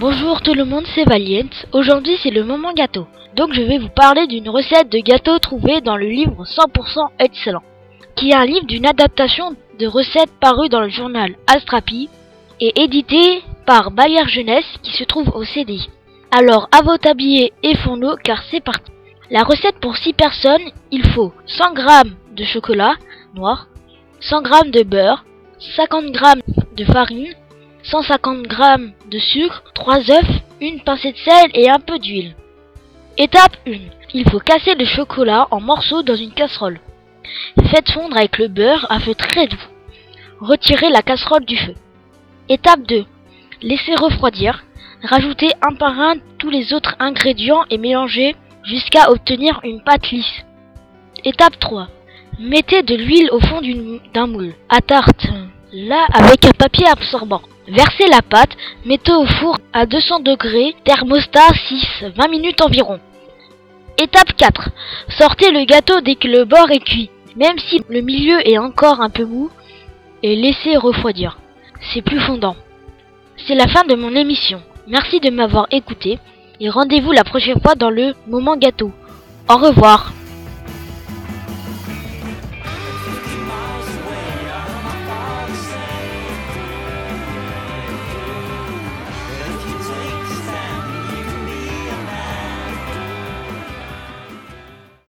Bonjour tout le monde, c'est Valiant. Aujourd'hui c'est le moment gâteau. Donc je vais vous parler d'une recette de gâteau trouvée dans le livre 100% excellent, qui est un livre d'une adaptation de recettes paru dans le journal Astrapi et édité par Bayer Jeunesse qui se trouve au CDI. Alors à votre tablier et fourneau car c'est parti. La recette pour 6 personnes, il faut 100 g de chocolat noir, 100 g de beurre, 50 g de farine, 150 g de sucre, 3 œufs, une pincée de sel et un peu d'huile. Étape 1. Il faut casser le chocolat en morceaux dans une casserole. Faites fondre avec le beurre à feu très doux. Retirez la casserole du feu. Étape 2. Laissez refroidir. Rajoutez un par un tous les autres ingrédients et mélangez jusqu'à obtenir une pâte lisse. Étape 3. Mettez de l'huile au fond d'un moule à tarte, là avec un papier absorbant. Versez la pâte, mettez au four à 200 degrés, thermostat 6, 20 minutes environ. Étape 4. Sortez le gâteau dès que le bord est cuit, même si le milieu est encore un peu mou, et laissez refroidir. C'est plus fondant. C'est la fin de mon émission. Merci de m'avoir écouté et rendez-vous la prochaine fois dans le moment gâteau. Au revoir.